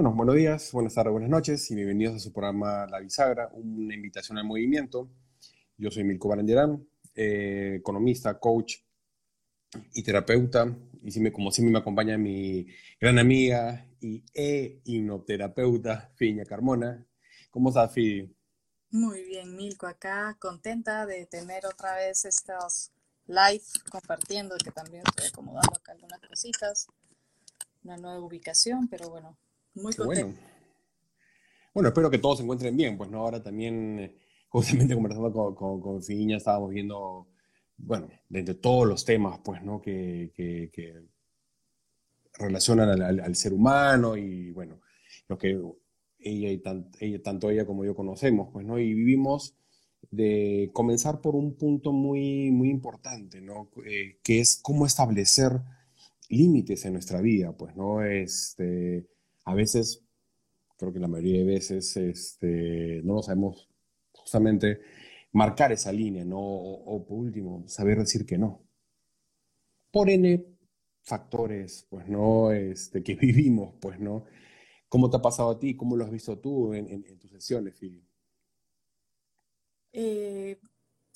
Bueno, buenos días, buenas tardes, buenas noches y bienvenidos a su programa La Bisagra, una invitación al movimiento. Yo soy Milko Barangerán, eh, economista, coach y terapeuta. Y si me, como siempre me acompaña mi gran amiga y e hipnoterapeuta, Fiña Carmona. ¿Cómo estás, Fi? Muy bien, Milko, acá contenta de tener otra vez estos live compartiendo, que también estoy acomodando acá algunas cositas, una nueva ubicación, pero bueno, muy Bueno. bueno, espero que todos se encuentren bien, pues no, ahora también, eh, justamente conversando con, con, con Fiña, estábamos viendo, bueno, de, todos los temas, pues, ¿no? Que, que, relacionan al, al, ser humano y, bueno, lo que ella y ella, tanto ella como yo conocemos, pues, ¿no? Y vivimos de comenzar por un punto muy, muy importante, ¿no? Eh, que es cómo establecer límites en nuestra vida, pues, ¿no? Este, a veces, creo que la mayoría de veces, este, no lo sabemos justamente marcar esa línea, ¿no? O, por último, saber decir que no. Por N factores, pues, ¿no? Este, que vivimos, pues, ¿no? ¿Cómo te ha pasado a ti? ¿Cómo lo has visto tú en, tus sesiones, Fili? Eh,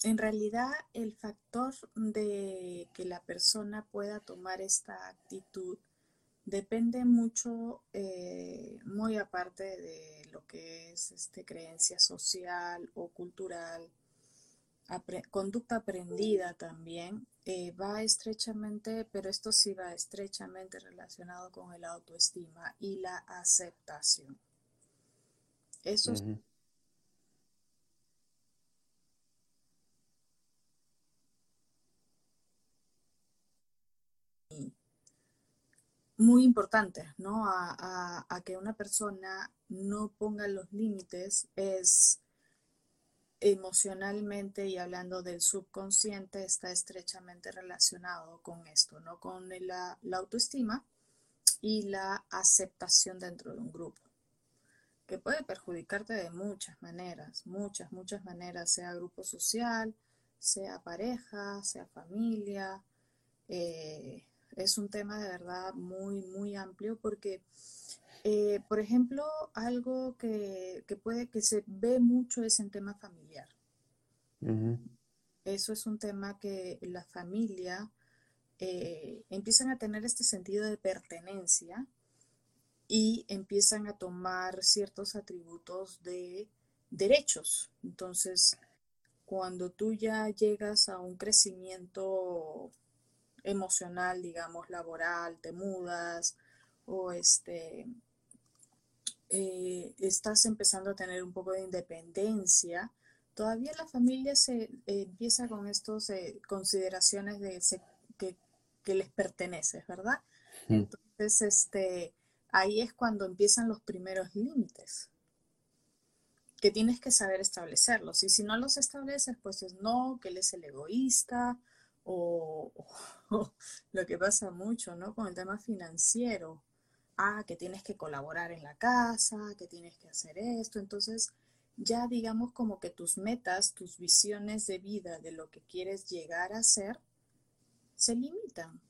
en realidad, el factor de que la persona pueda tomar esta actitud Depende mucho, eh, muy aparte de lo que es este, creencia social o cultural, conducta aprendida también, eh, va estrechamente, pero esto sí va estrechamente relacionado con el autoestima y la aceptación. Eso es muy importante, ¿no? A, que una persona no ponga los límites es emocionalmente y hablando del subconsciente está estrechamente relacionado con esto, ¿no? Con la, la autoestima y la aceptación dentro de un grupo, que puede perjudicarte de muchas maneras, muchas, muchas maneras, sea grupo social, sea pareja, sea familia, eh, es un tema de verdad muy, muy amplio porque, eh, por ejemplo, algo que, puede que se ve mucho es en tema familiar. Eso es un tema que la familia eh, empiezan a tener este sentido de pertenencia y empiezan a tomar ciertos atributos de derechos. Entonces, cuando tú ya llegas a un crecimiento emocional, digamos, laboral, te mudas o este, eh, estás empezando a tener un poco de independencia, todavía la familia se eh, empieza con estas eh, consideraciones de que, que, les perteneces, ¿verdad? Entonces, este, ahí es cuando empiezan los primeros límites que tienes que saber establecerlos. Y si no los estableces, pues es no, que él es el egoísta, o, lo que pasa mucho, ¿no? Con el tema financiero. Ah, que tienes que colaborar en la casa, que tienes que hacer esto. Entonces, ya digamos como que tus metas, tus visiones de vida, de lo que quieres llegar a ser, se limitan.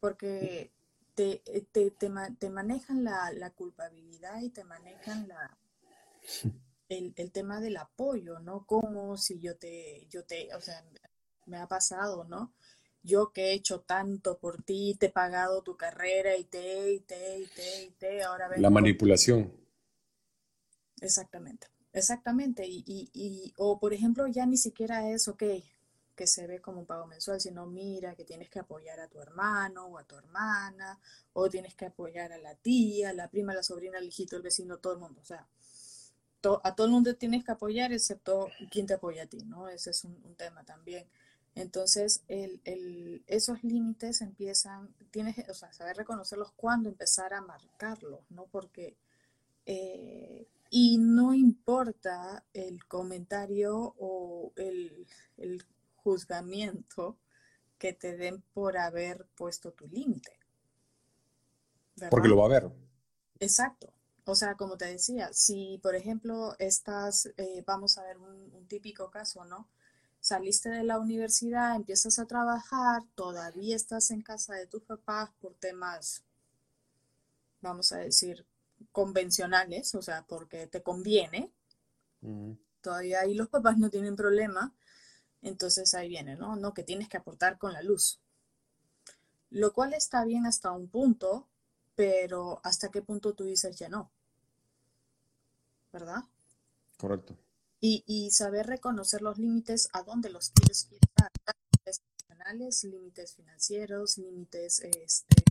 Porque te, te, te, manejan la, la, culpabilidad y te manejan la, el, el, tema del apoyo, ¿no? Como si yo te, yo te, o sea, me ha pasado, ¿no? Yo que he hecho tanto por ti, te he pagado tu carrera y te, y te, y te, y te, ahora vengo. La manipulación. Exactamente, exactamente. Y, y, y, o por ejemplo, ya ni siquiera es, ok, que se ve como un pago mensual, sino mira que tienes que apoyar a tu hermano o a tu hermana, o tienes que apoyar a la tía, la prima, la sobrina, el hijito, el vecino, todo el mundo. O sea, a todo el mundo tienes que apoyar, excepto quien te apoya a ti, ¿no? Ese es un tema también. Entonces, el, esos límites empiezan, tienes, o sea, saber reconocerlos cuando empezar a marcarlos, ¿no? Porque, eh, y no importa el comentario o el, juzgamiento que te den por haber puesto tu límite. Porque lo va a ver. Exacto. O sea, como te decía, si por ejemplo estás, eh, vamos a ver un típico caso, ¿no? Saliste de la universidad, empiezas a trabajar, todavía estás en casa de tus papás por temas, vamos a decir, convencionales, o sea, porque te conviene, todavía ahí los papás no tienen problema, entonces ahí viene, ¿no? No, que tienes que aportar con la luz. Lo cual está bien hasta un punto, pero ¿hasta qué punto tú dices ya no? ¿Verdad? Correcto. Y, saber reconocer los límites, a dónde los quieres llevar. Límites emocionales, límites financieros, límites este,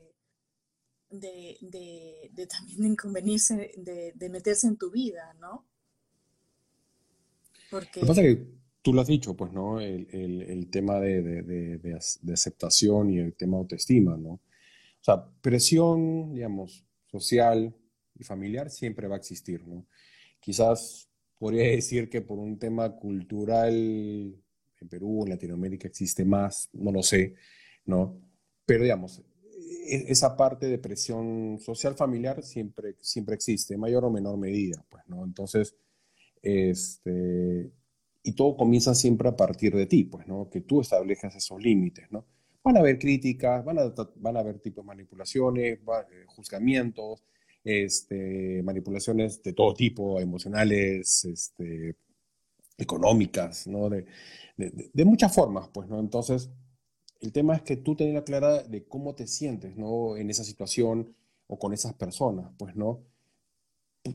de, de, también de inconvenirse, de, meterse en tu vida, ¿no? Porque... Lo que pasa es que tú lo has dicho, pues, ¿no? El, tema de, aceptación y el tema de autoestima, ¿no? O sea, presión, digamos, social y familiar siempre va a existir, ¿no? Quizás podría decir que por un tema cultural en Perú, en Latinoamérica existe más, no lo sé, ¿no? Pero digamos, e, esa parte de presión social familiar siempre, siempre existe, en mayor o menor medida, pues, ¿no? Entonces, este, y todo comienza siempre a partir de ti, pues, ¿no? Que tú establejas esos límites, ¿no? Van a haber críticas, van a, van a haber tipos de manipulaciones, eh, juzgamientos, este, manipulaciones de todo tipo, emocionales, este, económicas, ¿no? De, de, muchas formas, pues, ¿no? Entonces, el tema es que tú tengas clara de cómo te sientes, ¿no? En esa situación o con esas personas, pues, ¿no?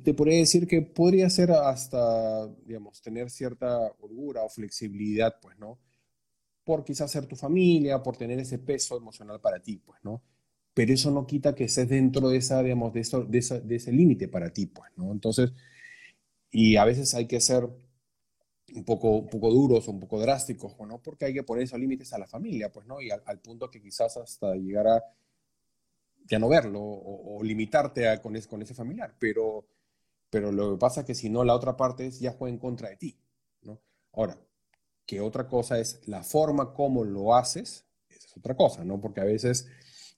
Te podría decir que podría ser hasta, digamos, tener cierta holgura o flexibilidad, pues, ¿no? Por quizás ser tu familia, por tener ese peso emocional para ti, pues, ¿no? Pero eso no quita que estés dentro de, esa, digamos, de, eso, de, de ese límite para ti, pues, ¿no? Entonces, y a veces hay que ser un poco, un poco duros un poco drásticos, ¿no? Porque hay que poner esos límites a la familia, pues, ¿no? Y al, punto que quizás hasta llegar a ya no verlo o, limitarte a, con, ese, con ese familiar, pero, pero lo que pasa es que si no, la otra parte es, ya juega en contra de ti, ¿no? Ahora, que otra cosa es la forma como lo haces, esa es otra cosa, ¿no? Porque a veces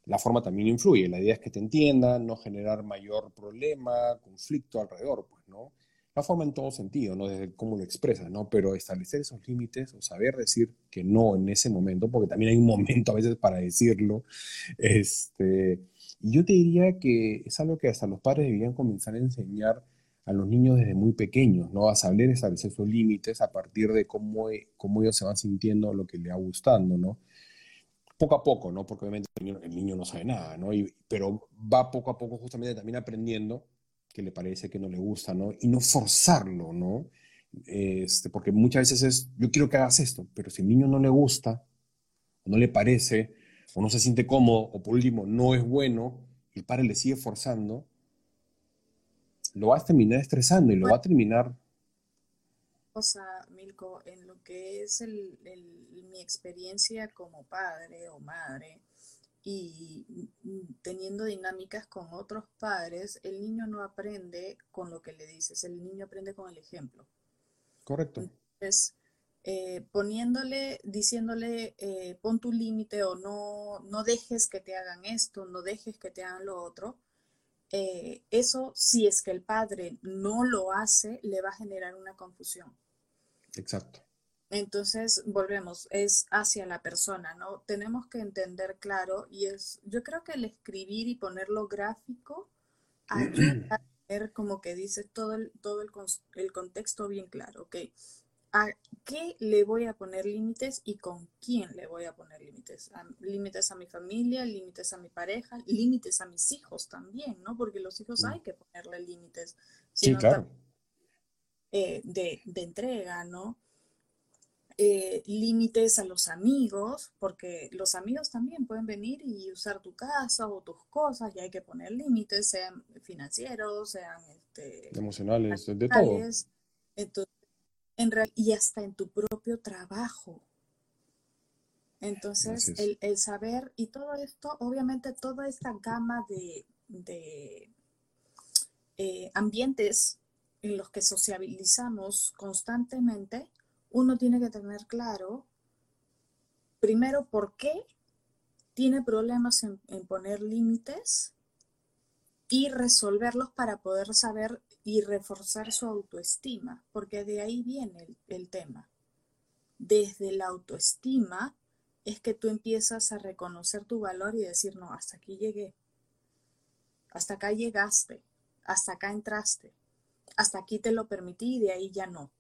la forma también influye. La idea es que te entiendan, no generar mayor problema, conflicto alrededor, pues, ¿no? La forma en todo sentido, ¿no? Desde cómo lo expresas, ¿no? Pero establecer esos límites o saber decir que no en ese momento, porque también hay un momento a veces para decirlo, este, yo te diría que es algo que hasta los padres deberían comenzar a enseñar a los niños desde muy pequeños, ¿no? A saber establecer esos límites a partir de cómo, cómo ellos se van sintiendo, lo que les va gustando, ¿no? Poco a poco, ¿no? Porque obviamente el niño, no sabe nada, ¿no? pero va poco a poco justamente también aprendiendo que le parece que no le gusta, ¿no? Y no forzarlo, ¿no? Este, porque muchas veces es, yo quiero que hagas esto, pero si al niño no le gusta, o no le parece, o no se siente cómodo, o por último no es bueno, y el padre le sigue forzando, lo va a terminar estresando y lo va a terminar cosa, Milko, en lo que es mi experiencia como padre o madre y teniendo dinámicas con otros padres, el niño no aprende con lo que le dices, el niño aprende con el ejemplo. Correcto. Entonces, eh, poniéndole, diciéndole, eh, pon tu límite o no, no dejes que te hagan esto, no dejes que te hagan lo otro, eh, eso, si es que el padre no lo hace, le va a generar una confusión. Exacto. Entonces, volvemos, es hacia la persona, ¿no? Tenemos que entender claro y es, yo creo que el escribir y ponerlo gráfico ayuda a tener como que dice todo el, todo el, el contexto bien claro, ¿ok? ¿A qué le voy a poner límites y con quién le voy a poner límites? límites a mi familia, límites a mi pareja, límites a mis hijos también, ¿no? Porque los hijos hay que ponerle límites. sí, claro. Eh, de, entrega, ¿no? Eh, límites a los amigos, porque los amigos también pueden venir y usar tu casa o tus cosas y hay que poner límites, sean financieros, sean este, emocionales, de todo. Entonces, en y hasta en tu propio trabajo. Entonces, el, saber y todo esto, obviamente toda esta gama de, eh, ambientes en los que sociabilizamos constantemente, uno tiene que tener claro, primero, por qué tiene problemas en, poner límites y resolverlos para poder saber y reforzar su autoestima, porque de ahí viene el, el tema. Desde la autoestima es que tú empiezas a reconocer tu valor y decir, no, hasta aquí llegué, hasta acá llegaste, hasta acá entraste, hasta aquí te lo permití y de ahí ya no.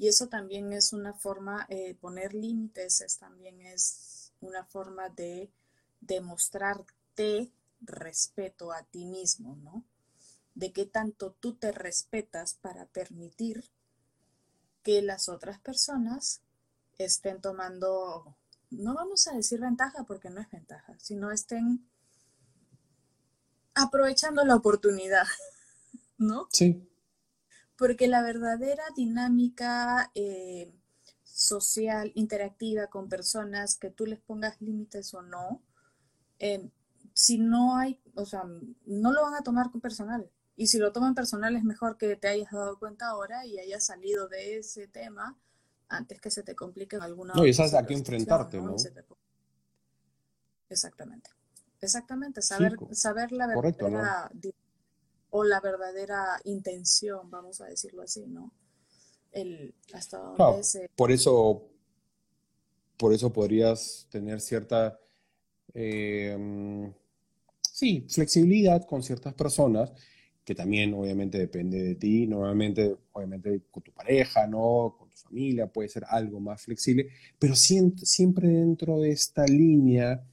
Y eso también es una forma, eh, poner límites es, también es una forma de demostrarte respeto a ti mismo, ¿no? De qué tanto tú te respetas para permitir que las otras personas estén tomando, no vamos a decir ventaja porque no es ventaja, sino estén aprovechando la oportunidad, ¿no? Sí. Porque la verdadera dinámica eh, social, interactiva con personas, que tú les pongas límites o no, eh, si no hay, o sea, no lo van a tomar con personal. Y si lo toman personal es mejor que te hayas dado cuenta ahora y hayas salido de ese tema antes que se te complique en alguna No, y sabes a qué enfrentarte, ¿no? Exactamente. Exactamente, saber, saber la verdadera o la verdadera intención, vamos a decirlo así, ¿no? El, hasta donde Por eso, por eso podrías tener cierta eh, sí, flexibilidad con ciertas personas, que también obviamente depende de ti, normalmente, obviamente con tu pareja, ¿no? Con tu familia, puede ser algo más flexible, pero siempre dentro de esta línea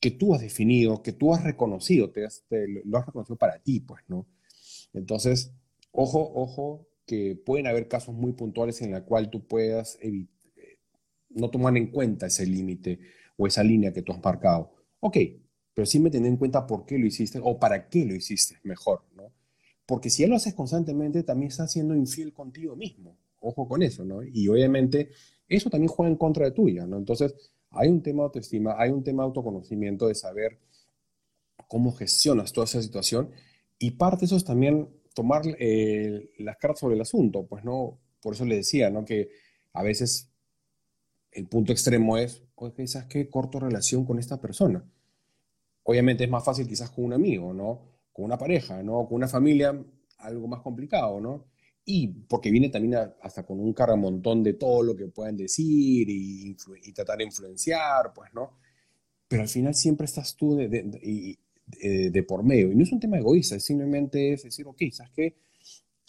que tú has definido, que tú has reconocido, te, lo has reconocido para ti, pues, ¿no? Entonces, ojo, ojo, que pueden haber casos muy puntuales en la cual tú puedas eh, no tomar en cuenta ese límite o esa línea que tú has marcado. Ok, pero sí me tener en cuenta por qué lo hiciste o para qué lo hiciste mejor, ¿no? Porque si ya lo haces constantemente, también estás siendo infiel contigo mismo. Ojo con eso, ¿no? Y obviamente eso también juega en contra de tuya, ¿no? Entonces, hay un tema de autoestima, hay un tema de autoconocimiento, de saber cómo gestionas toda esa situación y parte de eso es también tomar eh, las cartas sobre el asunto, pues, ¿no? Por eso le decía, ¿no? Que a veces el punto extremo es, oye, ¿sabes qué? Corto relación con esta persona Obviamente es más fácil quizás con un amigo, ¿no? Con una pareja, ¿no? Con una familia, algo más complicado, ¿no? Y porque viene también hasta con un montón de todo lo que pueden decir y, tratar de influenciar, pues, ¿no? Pero al final siempre estás tú por medio. Y no es un tema egoísta, es simplemente es decir, ok, ¿sabes qué?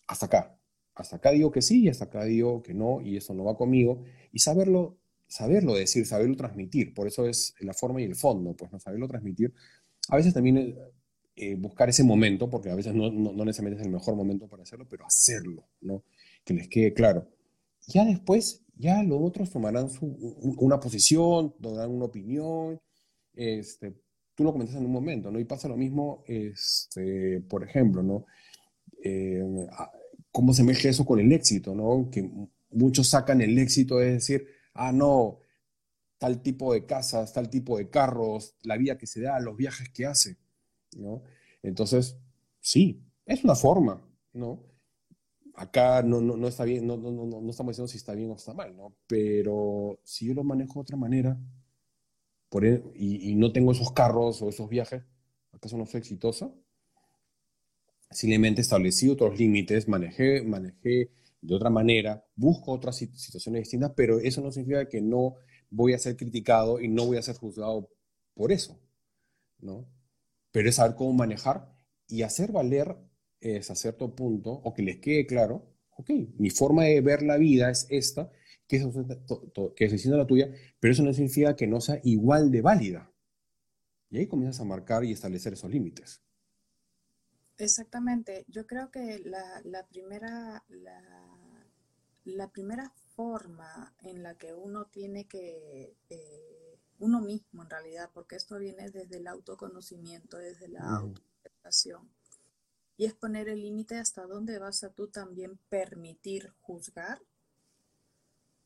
Hasta acá. Hasta acá digo que sí y hasta acá digo que no y eso no va conmigo. Y saberlo saberlo decir, saberlo transmitir. Por eso es la forma y el fondo, pues no saberlo transmitir. A veces también eh, eh, buscar ese momento, porque a veces no, no, necesariamente es el mejor momento para hacerlo, pero hacerlo, ¿no? Que les quede claro. Ya después, ya los otros tomarán su, una posición, darán una opinión. Este, tú lo comentas en un momento, ¿no? Y pasa lo mismo, este, por ejemplo, ¿no? Eh, ¿Cómo se mezcla eso con el éxito, ¿no? Que muchos sacan el éxito, es decir, ah, no, tal tipo de casas, tal tipo de carros, la vida que se da, los viajes que hace, ¿no? Entonces, sí, es una forma, ¿no? Acá no, no, está bien, no, no, estamos diciendo si está bien o está mal, ¿no? Pero si yo lo manejo de otra manera y, no tengo esos carros o esos viajes, ¿acaso no soy exitosa? Simplemente establecí otros límites, manejé, manejé de otra manera, busco otras situaciones distintas, pero eso no significa que no voy a ser criticado y no voy a ser juzgado por eso, ¿no? Pero es saber cómo manejar y hacer valer es a cierto punto, o que les quede claro, ok, mi forma de ver la vida es esta, que es, que es distinta a la tuya, pero eso no significa que no sea igual de válida. Y ahí comienzas a marcar y establecer esos límites. Exactamente. Yo creo que la, la primera, la, primera forma en la que uno tiene que, eh, uno mismo en realidad, porque esto viene desde el autoconocimiento, desde la autoaceptación, y es poner el límite hasta dónde vas a tú también permitir juzgar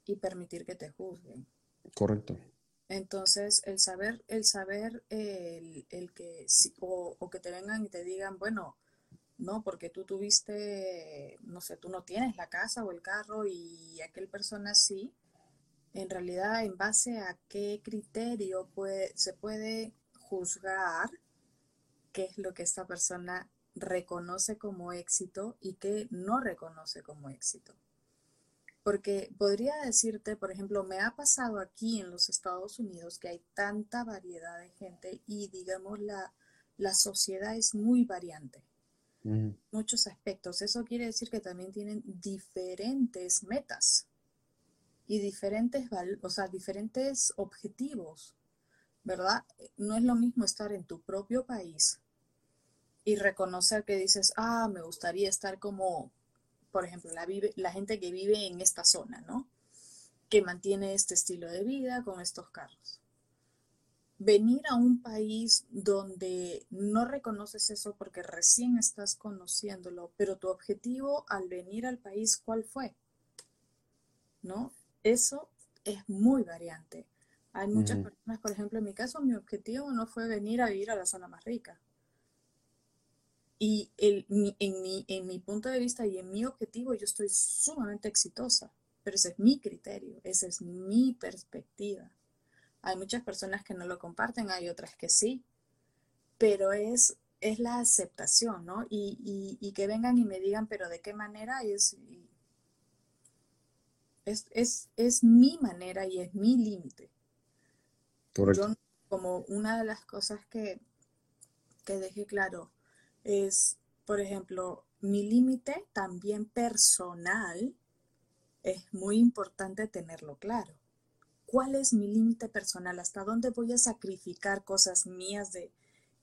y permitir que te juzguen. Correcto. Entonces, el saber, el saber, el, el que, o, o, que te vengan y te digan, bueno, no, porque tú tuviste, no sé, tú no tienes la casa o el carro y aquel persona sí, en realidad, en base a qué criterio puede, se puede juzgar qué es lo que esta persona reconoce como éxito y qué no reconoce como éxito. Porque podría decirte, por ejemplo, me ha pasado aquí en los Estados Unidos que hay tanta variedad de gente y digamos la, la sociedad es muy variante. muchos aspectos. Eso quiere decir que también tienen diferentes metas y diferentes, o sea, diferentes objetivos, ¿verdad? No es lo mismo estar en tu propio país y reconocer que dices, ah, me gustaría estar como, por ejemplo, la, vive, la gente que vive en esta zona, ¿no? Que mantiene este estilo de vida con estos carros venir a un país donde no reconoces eso porque recién estás conociéndolo, pero tu objetivo al venir al país, ¿cuál fue? ¿No? Eso es muy variante. Hay muchas personas, por ejemplo, en mi caso, mi objetivo no fue venir a vivir a la zona más rica. Y el, en, mi, en mi punto de vista y en mi objetivo, yo estoy sumamente exitosa, pero ese es mi criterio, esa es mi perspectiva. Hay muchas personas que no lo comparten, hay otras que sí, pero es, es la aceptación, ¿no? Y, que vengan y me digan, pero ¿de qué manera? es, es, es, mi manera y es mi límite. Yo, como una de las cosas que, que dejé claro es, por ejemplo, mi límite también personal es muy importante tenerlo claro cuál es mi límite personal, hasta dónde voy a sacrificar cosas mías de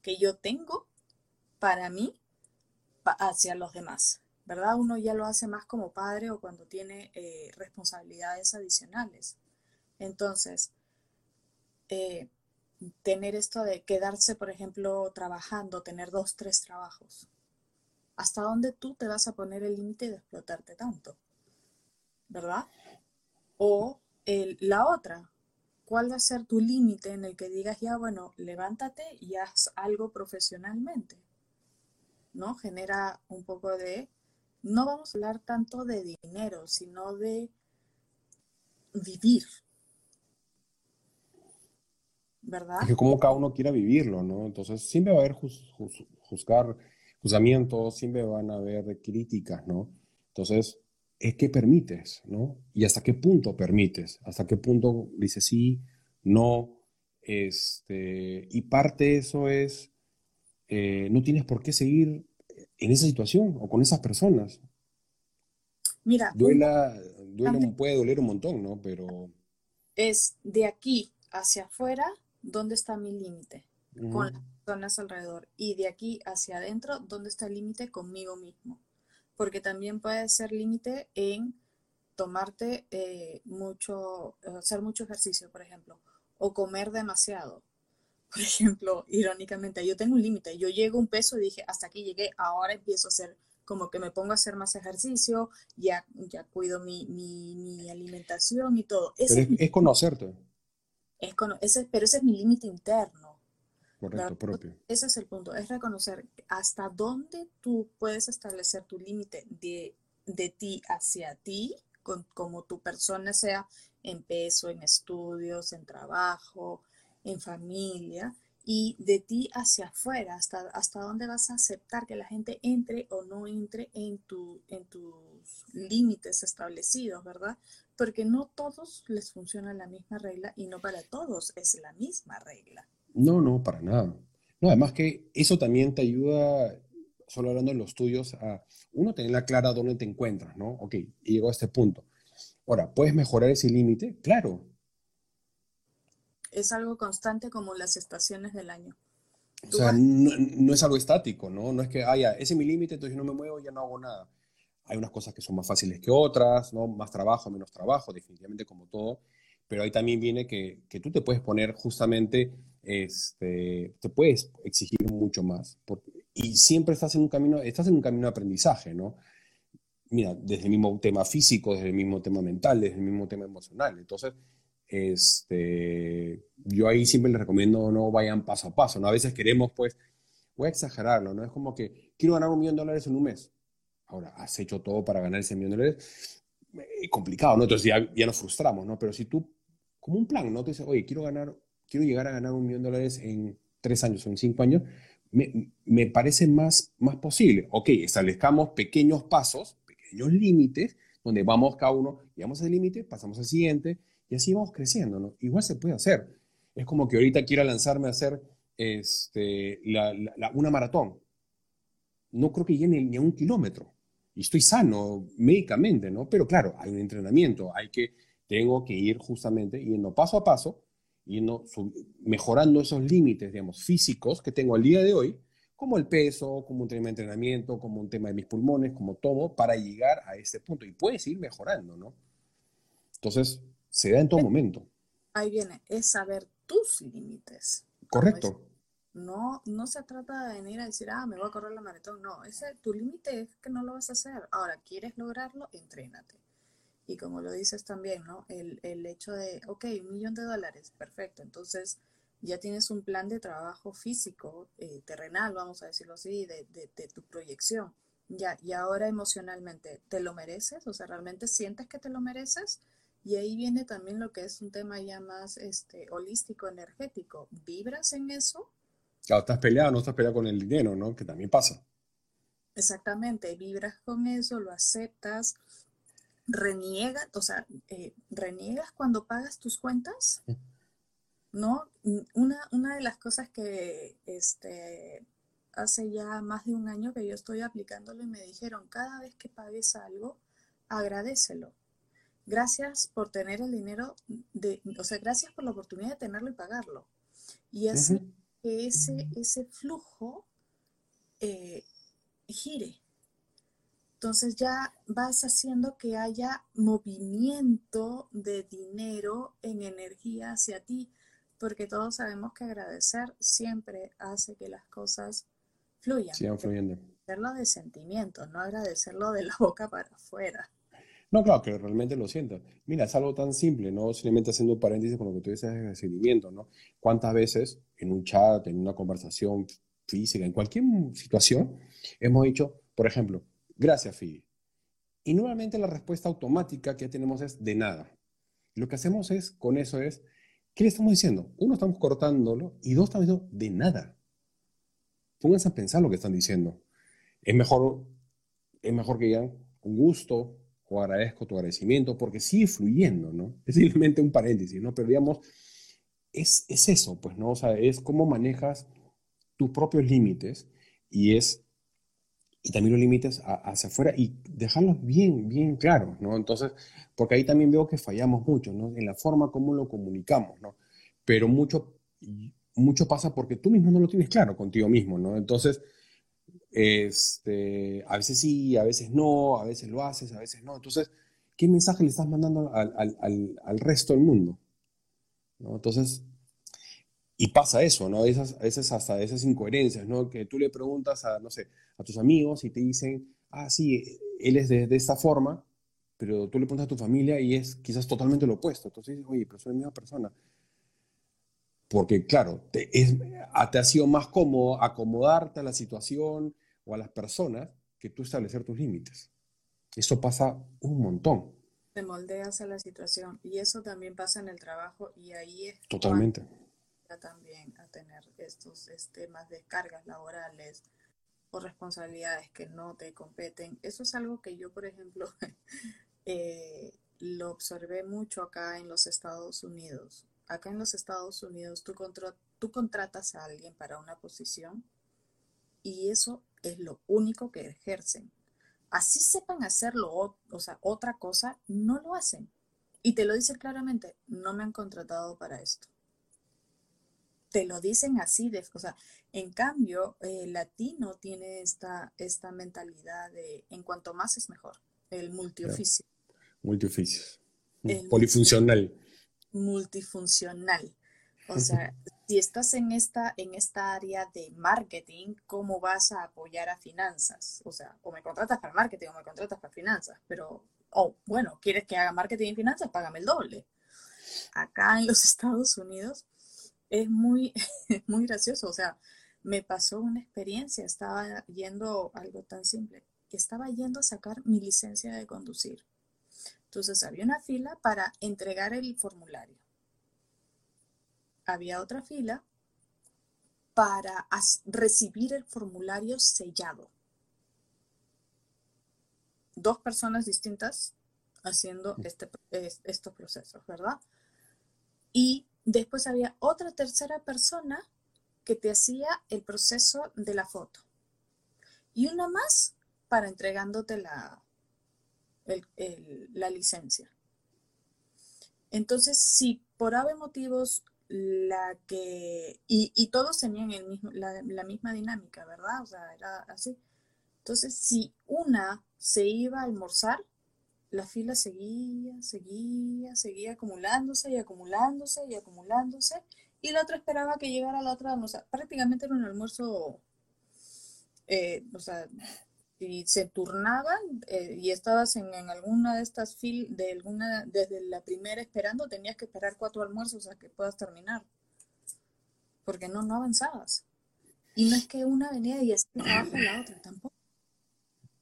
que yo tengo para mí hacia los demás, ¿verdad? Uno ya lo hace más como padre o cuando tiene eh, responsabilidades adicionales. Entonces, eh, tener esto de quedarse, por ejemplo, trabajando, tener dos, tres trabajos. ¿Hasta dónde tú te vas a poner el límite de explotarte tanto? ¿Verdad? O la otra, ¿cuál va a ser tu límite en el que digas ya, bueno, levántate y haz algo profesionalmente? ¿No? Genera un poco de, no vamos a hablar tanto de dinero, sino de vivir. ¿Verdad? Es que como cada uno quiera vivirlo, ¿no? Entonces siempre va a haber juzgar, juzgamientos, siempre van a haber críticas, ¿no? Entonces, es que permites, ¿no? Y hasta qué punto permites, hasta qué punto dices sí, no, este, y parte de eso es, eh, no tienes por qué seguir en esa situación o con esas personas. Mira, Duela, puede doler un montón, ¿no? Pero... Es de aquí hacia afuera, ¿dónde está mi límite? Con las personas alrededor. Y de aquí hacia adentro, ¿dónde está el límite conmigo mismo? porque también puede ser límite en tomarte eh, mucho, hacer mucho ejercicio, por ejemplo, o comer demasiado. Por ejemplo, irónicamente, yo tengo un límite, yo llego un peso y dije, hasta aquí llegué, ahora empiezo a hacer, como que me pongo a hacer más ejercicio, ya, ya cuido mi, mi, alimentación y todo. es, conocerte. Es ese, pero ese es mi límite interno. Correcto, propio. Ese es el punto, es reconocer hasta dónde tú puedes establecer tu límite de, de, ti hacia ti, con, como tu persona sea en peso, en estudios, en trabajo, en familia, y de ti hacia afuera, hasta, hasta dónde vas a aceptar que la gente entre o no entre en, tu, en tus límites establecidos, ¿verdad? Porque no todos les funciona la misma regla y no para todos es la misma regla. No, no, para nada. No, además que eso también te ayuda, solo hablando de los tuyos, a uno tener la clara dónde te encuentras, ¿no? Ok, y llegó a este punto. Ahora, ¿puedes mejorar ese límite? Claro. Es algo constante como las estaciones del año. O sea, no, es algo estático, ¿no? No es que, ah, ya, ese es mi límite, entonces yo no me muevo, ya no hago nada. Hay unas cosas que son más fáciles que otras, ¿no? Más trabajo, menos trabajo, definitivamente como todo. Pero ahí también viene que, que tú te puedes poner justamente este, te puedes exigir mucho más. y siempre estás en un camino, estás en un camino de aprendizaje, ¿no? Mira, desde el mismo tema físico, desde el mismo tema mental, desde el mismo tema emocional. Entonces, este, yo ahí siempre les recomiendo no vayan paso a paso, ¿no? A veces queremos, pues, voy a exagerarlo, ¿no? Es como que quiero ganar un millón de dólares en un mes. Ahora, has hecho todo para ganar ese millón de dólares. Es complicado, ¿no? Entonces ya, ya nos frustramos, ¿no? Pero si tú, como un plan, ¿no? Te dices, oye, quiero ganar quiero llegar a ganar un millón de dólares en tres años o en cinco años, me, me, parece más, más posible. Ok, establezcamos pequeños pasos, pequeños límites, donde vamos cada uno, llegamos al límite, pasamos al siguiente, y así vamos creciendo, ¿no? Igual se puede hacer. Es como que ahorita quiera lanzarme a hacer este, la, una maratón. no creo que llegue ni a un kilómetro. Y estoy sano médicamente, ¿no? Pero claro, hay un entrenamiento, hay que, tengo que ir justamente yendo paso a paso, yendo, mejorando esos límites, digamos, físicos que tengo al día de hoy, como el peso, como un tema de entrenamiento, como un tema de mis pulmones, como todo, para llegar a ese punto. Y puedes ir mejorando, ¿no? Entonces, se da en todo momento. Ahí viene, es saber tus límites. Correcto. No, no se trata de venir a decir, ah, me voy a correr la maratón. No, ese, tu límite es que no lo vas a hacer. Ahora, ¿quieres lograrlo? Entrénate. Y como lo dices también, ¿no? El, el hecho de, ok, un millón de dólares, perfecto. Entonces, ya tienes un plan de trabajo físico, eh, terrenal, vamos a decirlo así, de, de, de, tu proyección. Ya, y ahora emocionalmente, ¿te lo mereces? O sea, ¿realmente sientes que te lo mereces? Y ahí viene también lo que es un tema ya más este, holístico, energético. ¿Vibras en eso? Claro, estás peleado, no estás peleado con el dinero, ¿no? Que también pasa. Exactamente, vibras con eso, lo aceptas, reniegas, o sea, eh, reniegas cuando pagas tus cuentas, ¿no? Una, una de las cosas que este, hace ya más de un año que yo estoy aplicándolo y me dijeron, cada vez que pagues algo, agradecelo. Gracias por tener el dinero, de, o sea, gracias por la oportunidad de tenerlo y pagarlo. Y así que ese, ese flujo eh, gire. Entonces ya vas haciendo que haya movimiento de dinero en energía hacia ti, porque todos sabemos que agradecer siempre hace que las cosas fluyan. Sigan fluyendo. Agradecerlo de sentimiento, no agradecerlo de la boca para afuera. No, claro, que realmente lo sientas. Mira, es algo tan simple, ¿no? Simplemente haciendo un paréntesis con lo que tú dices de seguimiento, ¿no? ¿Cuántas veces en un chat, en una conversación física, en cualquier situación, hemos dicho, por ejemplo, gracias, Fidi? Y nuevamente la respuesta automática que tenemos es de nada. Lo que hacemos es, con eso es, ¿qué le estamos diciendo? Uno, estamos cortándolo y dos, estamos diciendo de nada. Pónganse a pensar lo que están diciendo. Es mejor, es mejor que digan un gusto, o agradezco tu agradecimiento, porque sigue fluyendo, ¿no? Es simplemente un paréntesis, ¿no? Pero digamos, es, es eso, pues, ¿no? O sea, es cómo manejas tus propios límites y es, y también los límites hacia afuera y dejarlos bien, bien claros, ¿no? Entonces, porque ahí también veo que fallamos mucho, ¿no? En la forma como lo comunicamos, ¿no? Pero mucho, mucho pasa porque tú mismo no lo tienes claro contigo mismo, ¿no? Entonces, este, a veces sí, a veces no, a veces lo haces, a veces no. Entonces, ¿qué mensaje le estás mandando al, al, al, resto del mundo? ¿No? Entonces, y pasa eso, ¿no? Esas, esas, hasta esas incoherencias, ¿no? Que tú le preguntas a, no sé, a tus amigos y te dicen, ah, sí, él es de, de esta forma, pero tú le preguntas a tu familia y es quizás totalmente lo opuesto. Entonces dices, oye, pero soy la misma persona. Porque, claro, te, es, te ha sido más cómodo acomodarte a la situación, o a las personas que tú establecer tus límites. Eso pasa un montón. Te moldeas a la situación y eso también pasa en el trabajo y ahí es totalmente también a tener estos temas de cargas laborales o responsabilidades que no te competen. Eso es algo que yo, por ejemplo, eh, lo observé mucho acá en los Estados Unidos. Acá en los Estados Unidos tú, tú contratas a alguien para una posición y eso es lo único que ejercen. Así sepan hacerlo, o sea, otra cosa, no lo hacen. Y te lo dicen claramente, no me han contratado para esto. Te lo dicen así, de, o sea, en cambio, el latino tiene esta, esta mentalidad de en cuanto más es mejor, el multioficio. Multioficio. Polifuncional. Multifuncional. O sea, si estás en esta, en esta área de marketing, ¿cómo vas a apoyar a finanzas? O sea, o me contratas para marketing o me contratas para finanzas, pero, oh, bueno, ¿quieres que haga marketing y finanzas? Págame el doble. Acá en los Estados Unidos es muy, muy gracioso. O sea, me pasó una experiencia, estaba yendo algo tan simple, estaba yendo a sacar mi licencia de conducir. Entonces había una fila para entregar el formulario había otra fila para recibir el formulario sellado. Dos personas distintas haciendo mm. este, estos procesos, ¿verdad? Y después había otra tercera persona que te hacía el proceso de la foto. y una más para entregándote la, la licencia. Entonces, si por ave motivos la que, y, todos tenían el mismo, la, la, misma dinámica, ¿verdad? O sea, era así. Entonces, si una se iba a almorzar, la fila seguía, seguía, seguía acumulándose y acumulándose y acumulándose, y la otra esperaba que llegara la otra o sea, Prácticamente era un almuerzo, eh, o sea, y se turnaban eh, y estabas en, alguna de estas filas, de alguna, desde la primera esperando, tenías que esperar cuatro almuerzos a que puedas terminar. Porque no, no avanzabas. Y no es que una venía y así trabaja la otra, tampoco.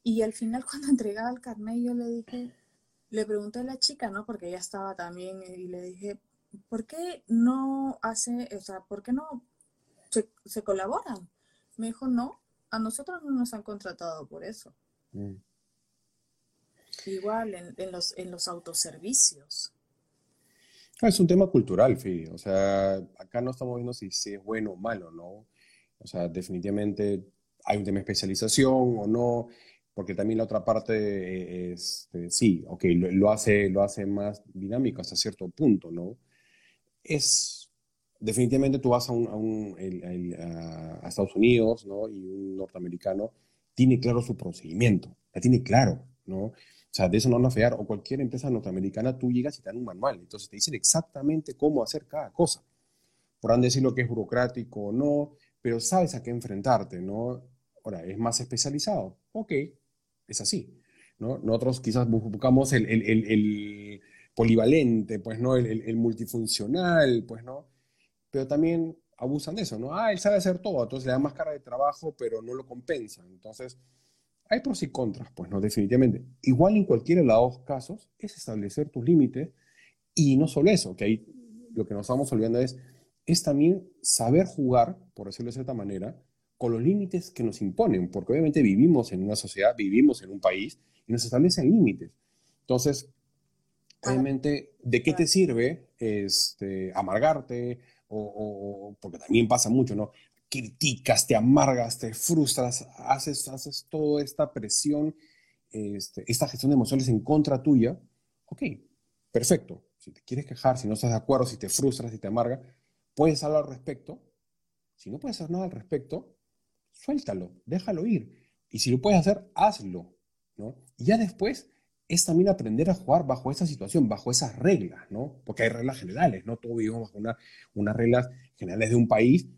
Y al final cuando entregaba el carnet yo le dije, le pregunté a la chica, ¿no? Porque ella estaba también y le dije, ¿por qué no hace, o sea, por qué no se, se colaboran? Me dijo, no, a nosotros no nos han contratado por eso. Mm. Igual en, los, en los autoservicios. Ah, es un tema cultural, Fidi. O sea, acá no estamos viendo si, es bueno o malo, ¿no? O sea, definitivamente hay un tema de especialización o no, porque también la otra parte es, este, sí, ok, lo, hace, lo hace más dinámico hasta cierto punto, ¿no? Es definitivamente tú vas a, a, Estados Unidos, ¿no? Y un norteamericano tiene claro su procedimiento, la tiene claro, ¿no? O sea, de eso no van a fear. O cualquier empresa norteamericana, tú llegas y te dan un manual. Entonces te dicen exactamente cómo hacer cada cosa. Podrán decir lo que es burocrático o no, pero sabes a qué enfrentarte, ¿no? Ahora, ¿es más especializado? Ok, es así, ¿no? Nosotros quizás buscamos el, el, el polivalente, pues, ¿no? El, multifuncional, pues, ¿no? Pero también abusan de eso, ¿no? Ah, él sabe hacer todo, entonces le dan más cara de trabajo, pero no lo compensan. Entonces, hay pros y contras, pues no, definitivamente. Igual en cualquiera de los dos casos es establecer tus límites y no solo eso, que ahí lo que nos estamos olvidando es, es también saber jugar, por decirlo de cierta manera, con los límites que nos imponen, porque obviamente vivimos en una sociedad, vivimos en un país y nos establecen límites. Entonces, obviamente, ¿de qué te sirve este, amargarte, o, porque también pasa mucho, ¿no? Criticas, te amargas, te frustras, haces, haces toda esta presión, este, esta gestión de emociones en contra tuya. Ok, perfecto. Si te quieres quejar, si no estás de acuerdo, si te frustras, si te amarga, puedes hablar al respecto. Si no puedes hacer nada al respecto, suéltalo, déjalo ir. Y si lo puedes hacer, hazlo, ¿no? Y ya después es también aprender a jugar bajo esa situación, bajo esas reglas, ¿no? Porque hay reglas generales, ¿no? Todos vivimos bajo una, unas reglas generales de un país,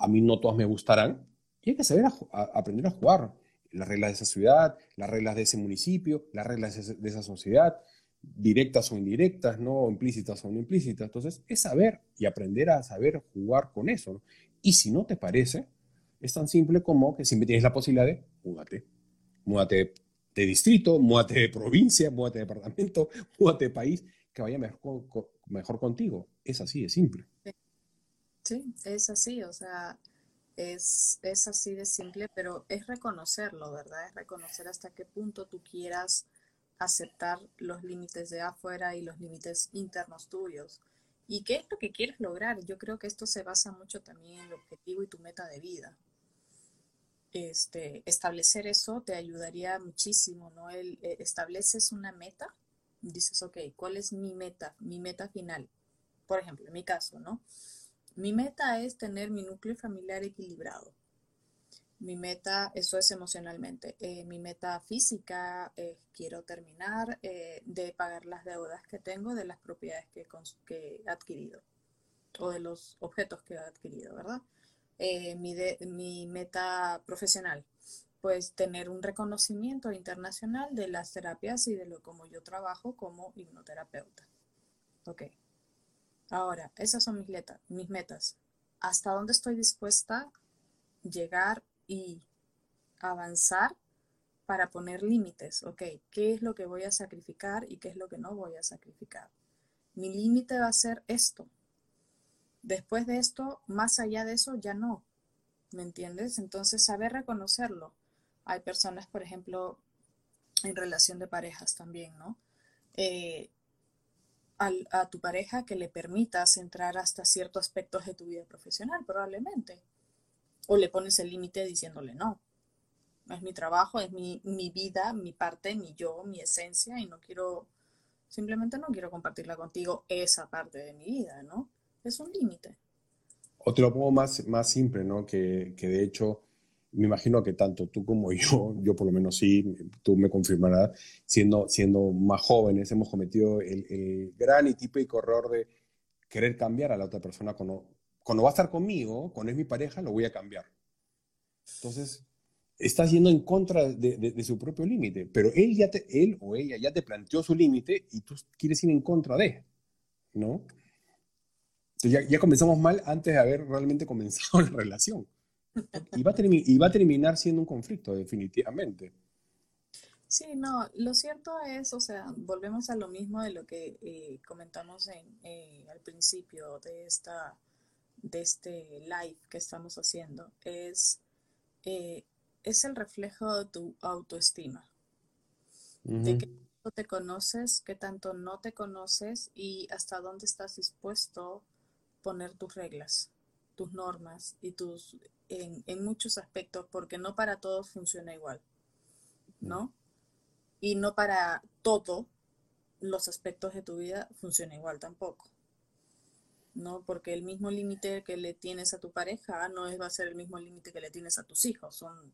a mí no todas me gustarán, y hay que saber aprender a jugar las reglas de esa ciudad, las reglas de ese municipio, las reglas de, esa sociedad, directas o indirectas, ¿no? Implícitas o no implícitas. Entonces, es saber y aprender a saber jugar con eso, ¿no? Y si no te parece, es tan simple como que siempre tienes la posibilidad de, múdate, múdate de distrito, múdate de provincia, múdate de departamento, múdate de país, que vaya mejor, mejor contigo. Es así de simple. Sí, es así, o sea, es, es así de simple, pero es reconocerlo, ¿verdad? Es reconocer hasta qué punto tú quieras aceptar los límites de afuera y los límites internos tuyos. ¿Y qué es lo que quieres lograr? Yo creo que esto se basa mucho también en el objetivo y tu meta de vida este, establecer eso te ayudaría muchísimo, ¿no? El, eh, estableces una meta, dices, ok, ¿cuál es mi meta? Mi meta final. Por ejemplo, en mi caso, ¿no? Mi meta es tener mi núcleo familiar equilibrado. Mi meta, eso es emocionalmente. Eh, mi meta física, es quiero terminar eh, de pagar las deudas que tengo de las propiedades que, que he adquirido o de los objetos que he adquirido, ¿verdad? Eh, mi, mi meta profesional? Pues tener un reconocimiento internacional de las terapias y de lo como yo trabajo como hipnoterapeuta. Ok. Ahora, esas son mis, metas, mis metas. ¿Hasta dónde estoy dispuesta a llegar y avanzar para poner límites? Ok, ¿qué es lo que voy a sacrificar y qué es lo que no voy a sacrificar? Mi límite va a ser esto. Después de esto, más allá de eso, ya no. ¿Me entiendes? Entonces, saber reconocerlo. Hay personas, por ejemplo, en relación de parejas también, ¿no? Eh, a tu pareja que le permitas entrar hasta ciertos aspectos de tu vida profesional, probablemente. O le pones el límite diciéndole no. Es mi trabajo, es mi, mi vida, mi parte, mi yo, mi esencia, y no quiero, simplemente no quiero compartirla contigo esa parte de mi vida, ¿no? Es un límite. O te lo pongo más, más simple, ¿no? Que, que de hecho me imagino que tanto tú como yo, yo por lo menos sí, tú me confirmarás, siendo, siendo más jóvenes, hemos cometido el, gran y típico error de querer cambiar a la otra persona cuando, cuando va a estar conmigo, cuando es mi pareja, lo voy a cambiar. Entonces, estás yendo en contra de, su propio límite, pero él, ya te, él o ella ya te planteó su límite y tú quieres ir en contra de, ¿no? Entonces ya, ya comenzamos mal antes de haber realmente comenzado la relación. Y va, a terminar siendo un conflicto, definitivamente. Sí, no, lo cierto es, o sea, volvemos a lo mismo de lo que eh, comentamos en, eh, al principio de, esta, de este live que estamos haciendo, es, eh, es el reflejo de tu autoestima, de qué tanto te conoces, qué tanto no te conoces y hasta dónde estás dispuesto a poner tus reglas, tus normas y tus en, muchos aspectos, porque no para todos funciona igual, ¿no? Y no para todos los aspectos de tu vida funciona igual tampoco. ¿no? Porque el mismo límite que le tienes a tu pareja no es, va a ser el mismo límite que le tienes a tus hijos, son...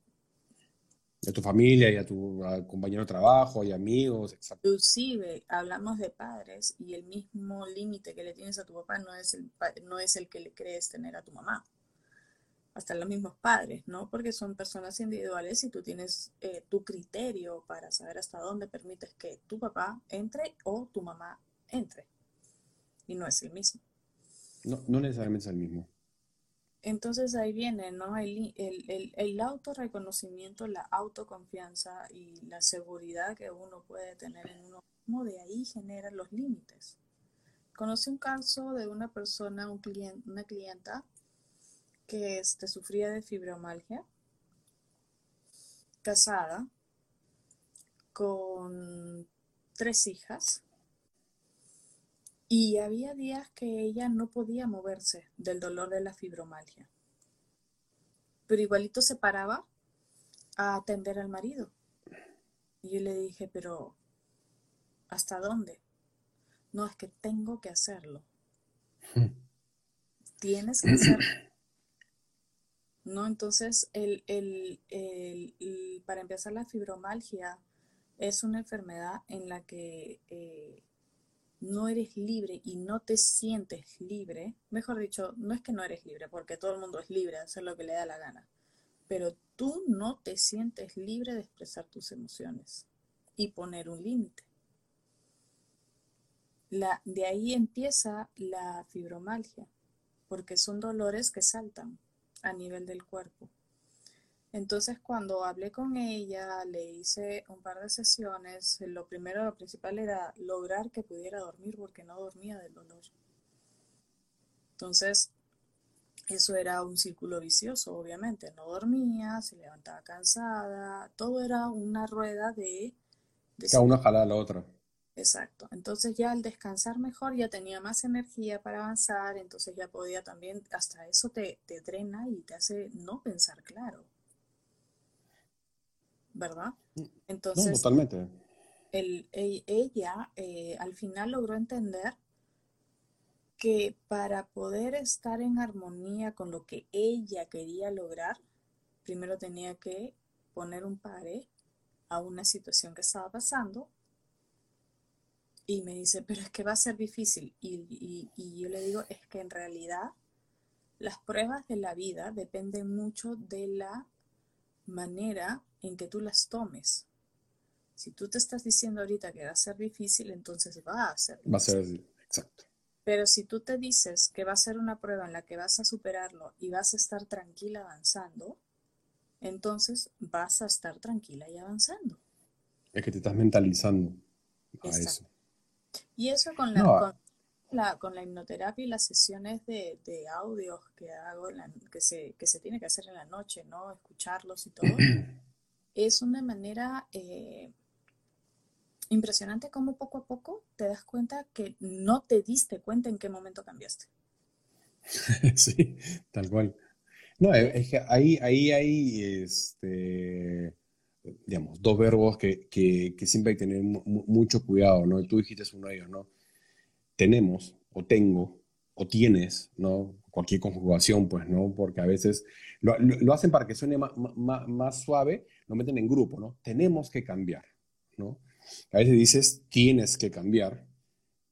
A tu familia y a tu compañero de trabajo y amigos, Inclusive hablamos de padres y el mismo límite que le tienes a tu papá no es el, no es el que le crees tener a tu mamá hasta los mismos padres, ¿no? Porque son personas individuales y tú tienes eh, tu criterio para saber hasta dónde permites que tu papá entre o tu mamá entre. Y no es el mismo. No, no necesariamente es el mismo. Entonces ahí viene, ¿no? El, el, el, el autorreconocimiento, la autoconfianza y la seguridad que uno puede tener en uno mismo, de ahí generan los límites. Conocí un caso de una persona, un cliente, una clienta que este, sufría de fibromalgia, casada, con tres hijas, y había días que ella no podía moverse del dolor de la fibromalgia. Pero igualito se paraba a atender al marido. Y yo le dije, pero ¿hasta dónde? No, es que tengo que hacerlo. Tienes que hacerlo. ¿no? Entonces, el, para empezar, la fibromalgia es una enfermedad en la que eh, no eres libre y no te sientes libre. Mejor dicho, no es que no eres libre, porque todo el mundo es libre de hacer lo que le da la gana, pero tú no te sientes libre de expresar tus emociones y poner un límite. de ahí empieza la fibromalgia, porque son dolores que saltan a nivel del cuerpo. Entonces, cuando hablé con ella, le hice un par de sesiones, lo primero, lo principal era lograr que pudiera dormir porque no dormía del dolor. Entonces, eso era un círculo vicioso, obviamente. No dormía, se levantaba cansada, todo era una rueda de... de Cada una jala a la otra. Exacto. Entonces ya al descansar mejor ya tenía más energía para avanzar, entonces ya podía también, hasta eso te, te drena y te hace no pensar claro. ¿Verdad? Mm, Entonces, totalmente. El, ella eh, al final logró entender que para poder estar en armonía con lo que ella quería lograr, primero tenía que poner un pare a una situación que estaba pasando y me dice, pero es que va a ser difícil. Y, yo le digo, es que en realidad las pruebas de la vida dependen mucho de la manera en que tú las tomes. Si tú te estás diciendo ahorita que va a ser difícil, entonces va a ser difícil. Va a ser, exacto. Pero si tú te dices que va a ser una prueba en la que vas a superarlo y vas a estar tranquila avanzando, entonces vas a estar tranquila y avanzando. Es que te estás mentalizando a eso. Y eso con la, con, la, hipnoterapia y las sesiones de, de audios que hago, que, se, que se tiene que hacer en la noche, ¿no? Escucharlos y todo. es una manera eh, impresionante como poco a poco te das cuenta que no te diste cuenta en qué momento cambiaste. sí, tal cual. No, es que ahí, ahí hay este, digamos, dos verbos que, que, que siempre hay que tener mucho cuidado, ¿no? Tú dijiste uno de ellos, ¿no? Tenemos o tengo o tienes, ¿no? Cualquier conjugación, pues, ¿no? Porque a veces lo, lo, hacen para que suene más, más, más, suave, lo meten en grupo, ¿no? Tenemos que cambiar, ¿no? A veces dices, tienes que cambiar,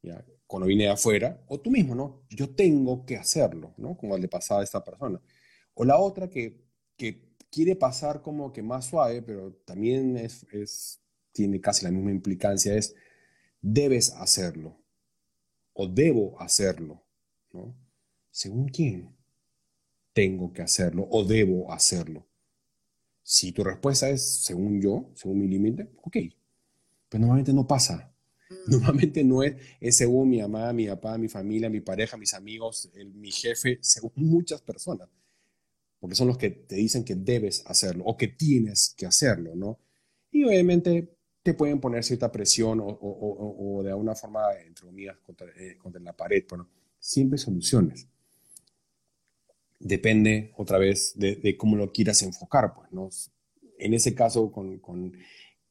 ¿ya? Cuando viene de afuera, o tú mismo, ¿no? Yo tengo que hacerlo, ¿no? Como le pasaba a esta persona. O la otra que, que quiere pasar como que más suave, pero también es, es, tiene casi la misma implicancia, es debes hacerlo o debo hacerlo, ¿no? ¿Según quién? Tengo que hacerlo o debo hacerlo. Si tu respuesta es según yo, según mi límite, ok. Pero normalmente no pasa. Mm. Normalmente no es, es según mi mamá, mi papá, mi familia, mi pareja, mis amigos, mi jefe, según muchas personas porque son los que te dicen que debes hacerlo o que tienes que hacerlo, ¿no? Y obviamente te pueden poner cierta presión o, de alguna forma, entre comillas, contra, eh, la pared, bueno, siempre soluciones. Depende, otra vez, de, cómo lo quieras enfocar, pues, ¿no? En ese caso, con, con,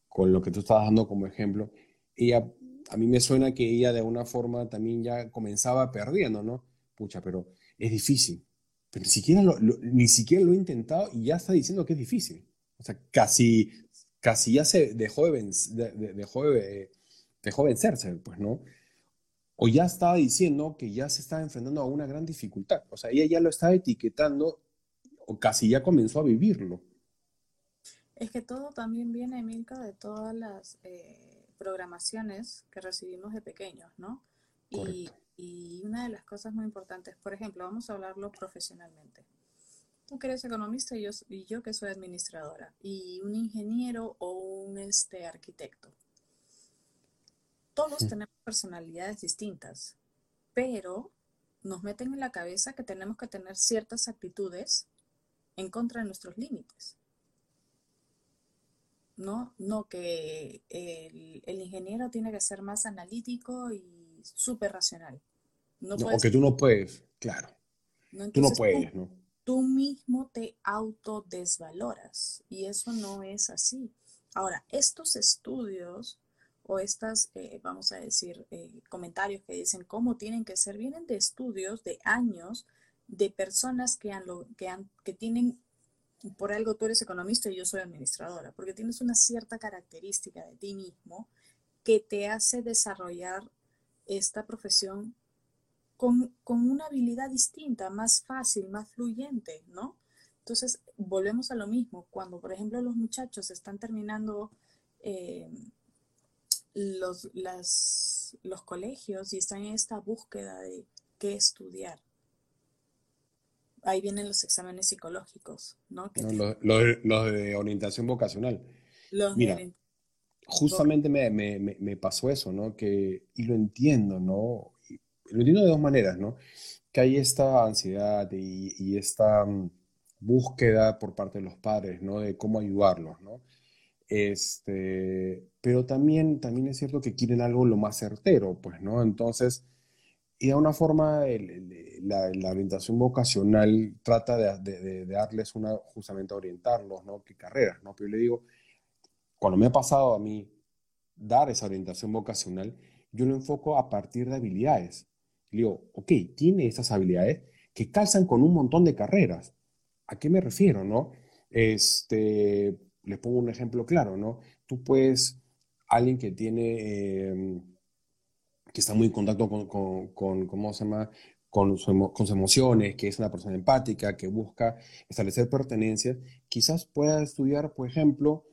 con lo que tú estabas dando como ejemplo, ella, a mí me suena que ella de alguna forma también ya comenzaba perdiendo, ¿no? Pucha, pero es difícil pero ni siquiera lo, ni siquiera lo he intentado y ya está diciendo que es difícil. O sea, casi, casi ya se dejó de, dejó de, dejó vencerse, pues, ¿no? O ya estaba diciendo que ya se estaba enfrentando a una gran dificultad. O sea, ella ya lo estaba etiquetando o casi ya comenzó a vivirlo. Es que todo también viene, Milka, de todas las eh, programaciones que recibimos de pequeños, ¿no? Y, y una de las cosas muy importantes, por ejemplo, vamos a hablarlo profesionalmente. Tú que eres economista y yo, y yo que soy administradora, y un ingeniero o un este, arquitecto. Todos tenemos personalidades distintas, pero nos meten en la cabeza que tenemos que tener ciertas actitudes en contra de nuestros límites. No, no que el, el ingeniero tiene que ser más analítico y súper racional. No, no tú no puedes, claro. tú no puedes, ¿no? Tú mismo te autodesvaloras y eso no es así. Ahora, estos estudios o estas, eh, vamos a decir, eh, comentarios que dicen cómo tienen que ser, vienen de estudios de años de personas que, han, que, han, que tienen, por algo tú eres economista y yo soy administradora, porque tienes una cierta característica de ti mismo que te hace desarrollar esta profesión con, una habilidad distinta, más fácil, más fluyente, ¿no? Entonces, volvemos a lo mismo. Cuando, por ejemplo, los muchachos están terminando eh, los, los colegios y están en esta búsqueda de qué estudiar. Ahí vienen los exámenes psicológicos, ¿no? los, de orientación vocacional. Los Mira, justamente me, me, me, pasó eso, ¿no? Que, y lo entiendo, ¿no? Lo entiendo de dos maneras, ¿no? Que hay esta ansiedad y, y, esta mm, búsqueda por parte de los padres, ¿no? De cómo ayudarlos, ¿no? Este, pero también, también es cierto que quieren algo lo más certero, pues, ¿no? Entonces, y de una forma, la, la, orientación vocacional trata de, de, de, darles una, justamente orientarlos, ¿no? ¿Qué carreras, ¿no? Pero yo le digo, cuando me ha pasado a mí dar esa orientación vocacional, yo lo enfoco a partir de habilidades. Le digo, ok, tiene esas habilidades que calzan con un montón de carreras. ¿A qué me refiero, no? Este, les pongo un ejemplo claro, ¿no? Tú puedes, alguien que tiene, em, que está muy en contacto con, con, ¿cómo se llama? Con, con, sus emociones, que es una persona empática, que busca establecer pertenencias, quizás pueda estudiar, por ejemplo,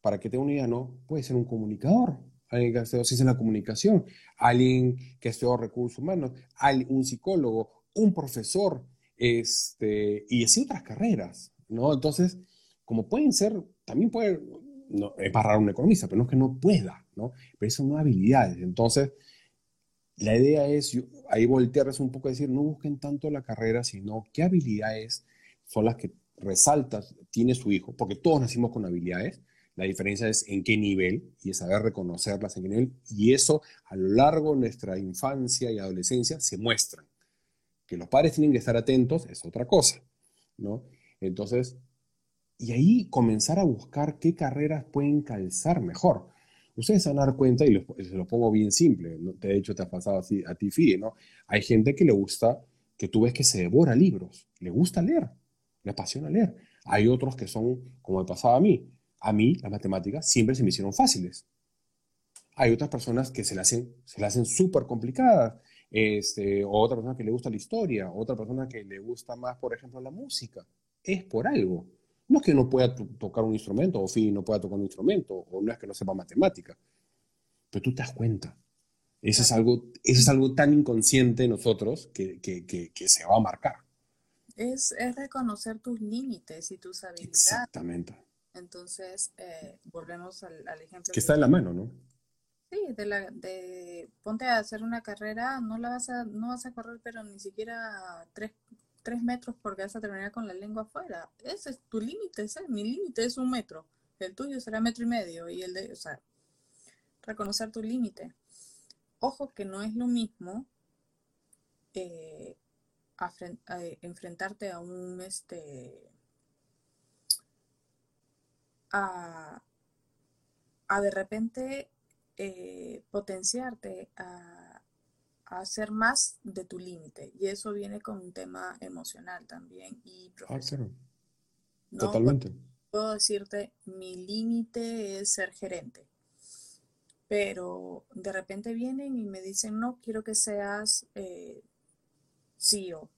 para que tenga una idea, ¿no? Puede ser un comunicador, alguien que ha estudiado ciencia en la comunicación, alguien que ha estudiado recursos humanos, un psicólogo, un profesor, este, y así otras carreras, ¿no? Entonces, como pueden ser, también puede, no, es para un economista, pero no es que no pueda, ¿no? Pero son habilidades. Entonces, la idea es ahí voltearles un poco decir, no busquen tanto la carrera, sino qué habilidades son las que resaltas, tiene su hijo, porque todos nacimos con habilidades, la diferencia es en qué nivel y es saber reconocerlas en qué nivel. Y eso a lo largo de nuestra infancia y adolescencia se muestran. Que los padres tienen que estar atentos es otra cosa, ¿no? Entonces, y ahí comenzar a buscar qué carreras pueden calzar mejor. Ustedes se van a dar cuenta, y se lo pongo bien simple, de hecho te ha pasado así a ti, Fide, ¿no? Hay gente que le gusta, que tú ves que se devora libros, le gusta leer, le apasiona leer. Hay otros que son, como me pasaba a mí, a mí las matemáticas siempre se me hicieron fáciles. Hay otras personas que se las hacen, se hacen súper complicadas. Este, o otra persona que le gusta la historia, otra persona que le gusta más, por ejemplo, la música. Es por algo. No es que no pueda tocar un instrumento, o sí, no pueda tocar un instrumento, o no es que no sepa matemática, pero tú te das cuenta. Eso es algo, eso es algo tan inconsciente en nosotros que, que, que, se va a marcar. Es, es, reconocer tus límites y tus habilidades. Exactamente. Entonces, eh, volvemos al, al, ejemplo. Que está en la mano, ¿no? Sí, de, la, de ponte a hacer una carrera, no la vas a, no vas a correr, pero ni siquiera tres, tres metros porque vas a terminar con la lengua afuera. Ese es tu límite, ese, mi límite es un metro. El tuyo será metro y medio y el de, o sea, reconocer tu límite. Ojo que no es lo mismo eh, eh, enfrentarte a un este a, a de repente eh, potenciarte a hacer más de tu límite. Y eso viene con un tema emocional también y ah, profesional. Totalmente. Puedo decirte, mi límite es ser gerente. Pero de repente vienen y me dicen, no, quiero que seas eh, CEO.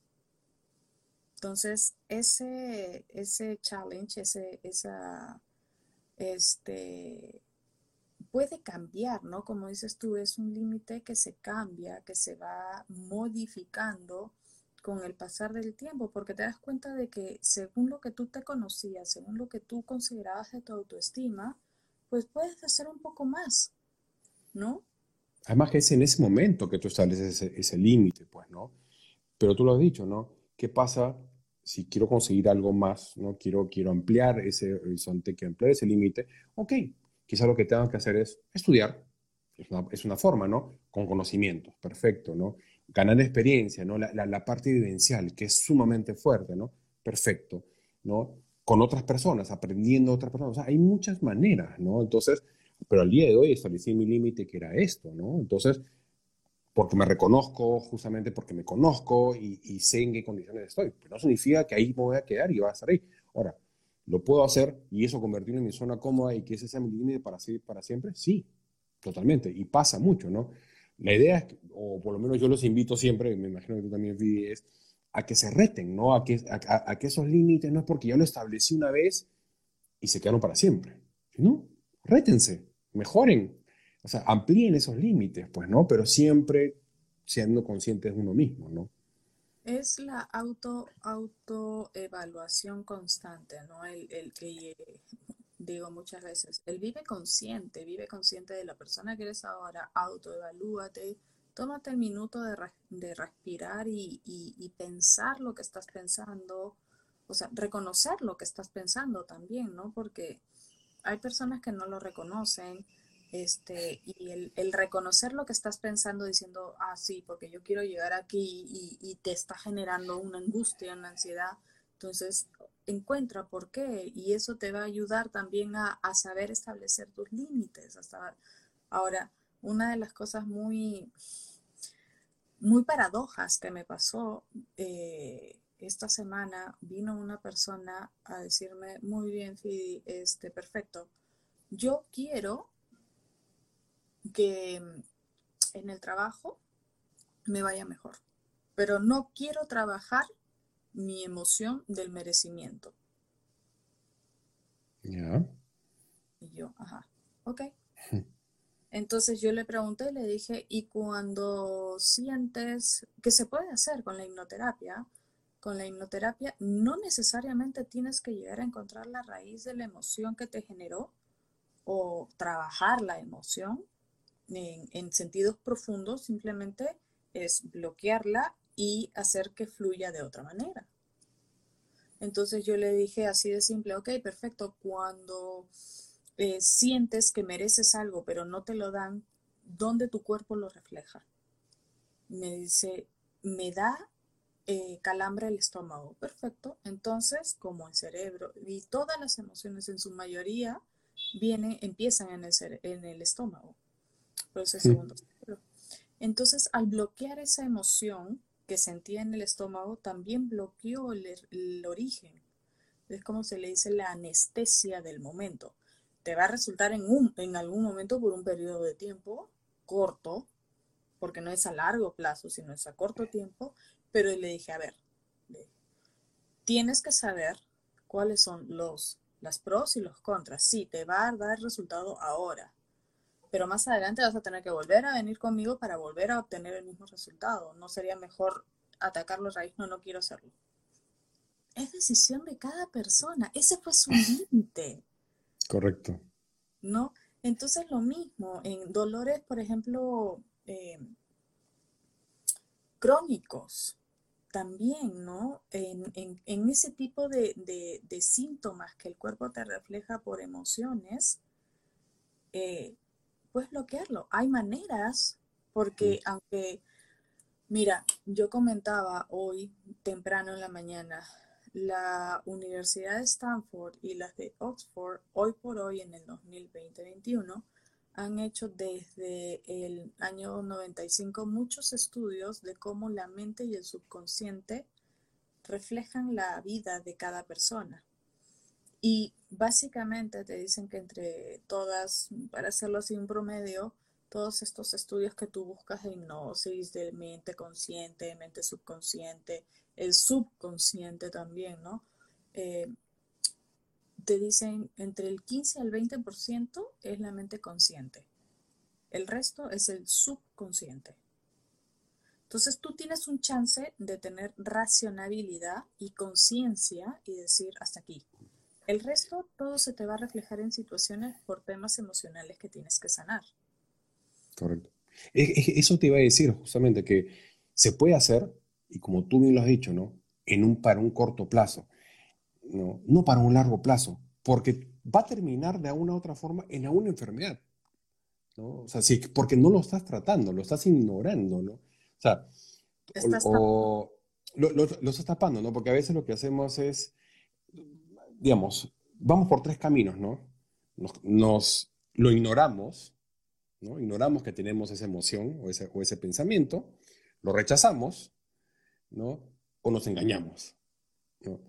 Entonces, ese, ese challenge, ese, esa, este, puede cambiar, ¿no? Como dices tú, es un límite que se cambia, que se va modificando con el pasar del tiempo, porque te das cuenta de que según lo que tú te conocías, según lo que tú considerabas de tu autoestima, pues puedes hacer un poco más, ¿no? Además que es en ese momento que tú estableces ese, ese límite, pues, ¿no? Pero tú lo has dicho, ¿no? ¿Qué pasa si quiero conseguir algo más, ¿no? Quiero, quiero ampliar ese horizonte, quiero ampliar ese límite, ok, quizá lo que tengan que hacer es estudiar, es una, forma, ¿no? Con conocimientos, perfecto, ¿no? Ganar experiencia, ¿no? La, parte vivencial, que es sumamente fuerte, ¿no? Perfecto, ¿no? Con otras personas, aprendiendo otras personas, o sea, hay muchas maneras, ¿no? Entonces, pero al día de hoy establecí mi límite que era esto, ¿no? Entonces, porque me reconozco, justamente porque me conozco y, y, sé en qué condiciones estoy. Pero no significa que ahí me voy a quedar y va a estar ahí. Ahora, ¿Lo puedo hacer y eso convertirlo en mi zona cómoda y que ese sea mi límite para, para siempre? Sí, totalmente. Y pasa mucho, ¿no? La idea es, o por lo menos yo los invito siempre, me imagino que tú también, es a que se reten, ¿no? A que, a, que esos límites no es porque ya lo establecí una vez y se quedaron para siempre. ¿No? Rétense, mejoren, o sea, amplíen esos límites, pues, ¿no? Pero siempre siendo conscientes de uno mismo, ¿no? Es la auto, autoevaluación constante, ¿no? El, el que digo muchas veces, él vive consciente, vive consciente de la persona que eres ahora, autoevalúate, tómate el minuto de, de respirar y, y, pensar lo que estás pensando, o sea, reconocer lo que estás pensando también, ¿no? Porque hay personas que no lo reconocen, este, y el, reconocer lo que estás pensando diciendo, ah, sí, porque yo quiero llegar aquí y, te está generando una angustia, una ansiedad, entonces encuentra por qué y eso te va a ayudar también a, saber establecer tus límites. Hasta ahora, una de las cosas muy, muy paradojas que me pasó eh, esta semana, vino una persona a decirme, muy bien, Fidi, este, perfecto, yo quiero que mm, en el trabajo me vaya mejor, pero no quiero trabajar mi emoción del merecimiento. Ya. Y yo, ajá, ok. Entonces yo le pregunté, le dije, ¿y cuando sientes que se puede hacer con la hipnoterapia? Con la hipnoterapia no necesariamente tienes que llegar a encontrar la raíz de la emoción que te generó o trabajar la emoción, en, sentidos profundos simplemente es bloquearla y hacer que fluya de otra manera. Entonces yo le dije así de simple, ok, perfecto, cuando eh, sientes que mereces algo pero no te lo dan, ¿dónde tu cuerpo lo refleja? Me dice, me da eh, calambre el estómago. Perfecto. Entonces, como el cerebro y todas las emociones en su mayoría vienen, empiezan en el, en el estómago. Segundo Entonces, al bloquear esa emoción que sentía en el estómago, también bloqueó el, el origen. Es como se le dice la anestesia del momento. Te va a resultar en, un, en algún momento por un periodo de tiempo corto, porque no es a largo plazo, sino es a corto tiempo, pero le dije, a ver, tienes que saber cuáles son los las pros y los contras. Sí, te va a dar resultado ahora, pero más adelante vas a tener que volver a venir conmigo para volver a obtener el mismo resultado. ¿No sería mejor atacarlo raíz? No, no quiero hacerlo. Es decisión de cada persona. Ese fue su límite. Correcto. ¿No? Entonces lo mismo, en dolores, por ejemplo, eh, crónicos, también, ¿no? En, ese tipo de, síntomas que el cuerpo te refleja por emociones, eh, puedes bloquearlo. Hay maneras, porque aunque, mira, yo comentaba hoy temprano en la mañana, la Universidad de Stanford y las de Oxford, hoy por hoy en el 2020-2021, han hecho desde el año 95 muchos estudios de cómo la mente y el subconsciente reflejan la vida de cada persona. Y básicamente te dicen que entre todas, para hacerlo así un promedio, todos estos estudios que tú buscas de hipnosis, de mente consciente, mente subconsciente, el subconsciente también, ¿no? Eh, te dicen entre el 15 al 20% es la mente consciente. El resto es el subconsciente. Entonces tú tienes un chance de tener racionalidad y conciencia y decir hasta aquí. El resto todo se te va a reflejar en situaciones por temas emocionales que tienes que sanar. Correcto. Eso te iba a decir justamente que se puede hacer, y como tú bien lo has dicho, ¿no? En un, para un corto plazo. ¿no? no para un largo plazo, porque va a terminar de alguna u otra forma en alguna enfermedad. ¿no? O sea, sí, porque no lo estás tratando, lo estás ignorando, ¿no? O sea, o, lo, estás tapando, ¿no? Porque a veces lo que hacemos es, digamos, vamos por tres caminos, ¿no? Nos, lo ignoramos, ¿no? Ignoramos que tenemos esa emoción o ese, o ese pensamiento, lo rechazamos, ¿no? O nos engañamos, ¿no?